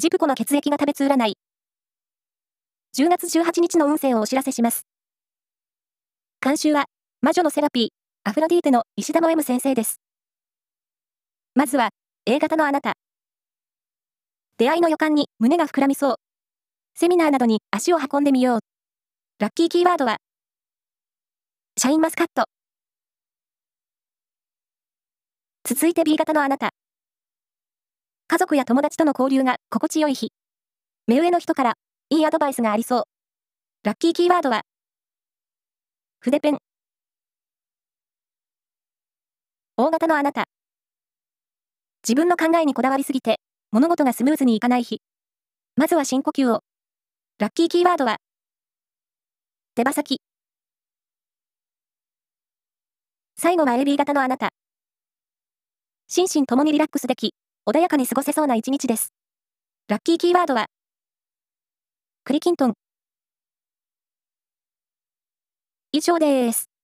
ジプコの血液が食べつ占い。10月18日の運勢をお知らせします。監修は、魔女のセラピー、アフロディーテの石田の M 先生です。まずは、A 型のあなた。出会いの予感に胸が膨らみそう。セミナーなどに足を運んでみよう。ラッキーキーワードは、シャインマスカット。続いて B 型のあなた。家族や友達との交流が心地よい日。目上の人からいいアドバイスがありそう。ラッキーキーワードは、筆ペン。大型のあなた。自分の考えにこだわりすぎて、物事がスムーズにいかない日。まずは深呼吸を。ラッキーキーワードは、手羽先。最後は AB 型のあなた。心身ともにリラックスでき、穏やかに過ごせそうな一日です。ラッキーキーワードは、クリキントン。以上です。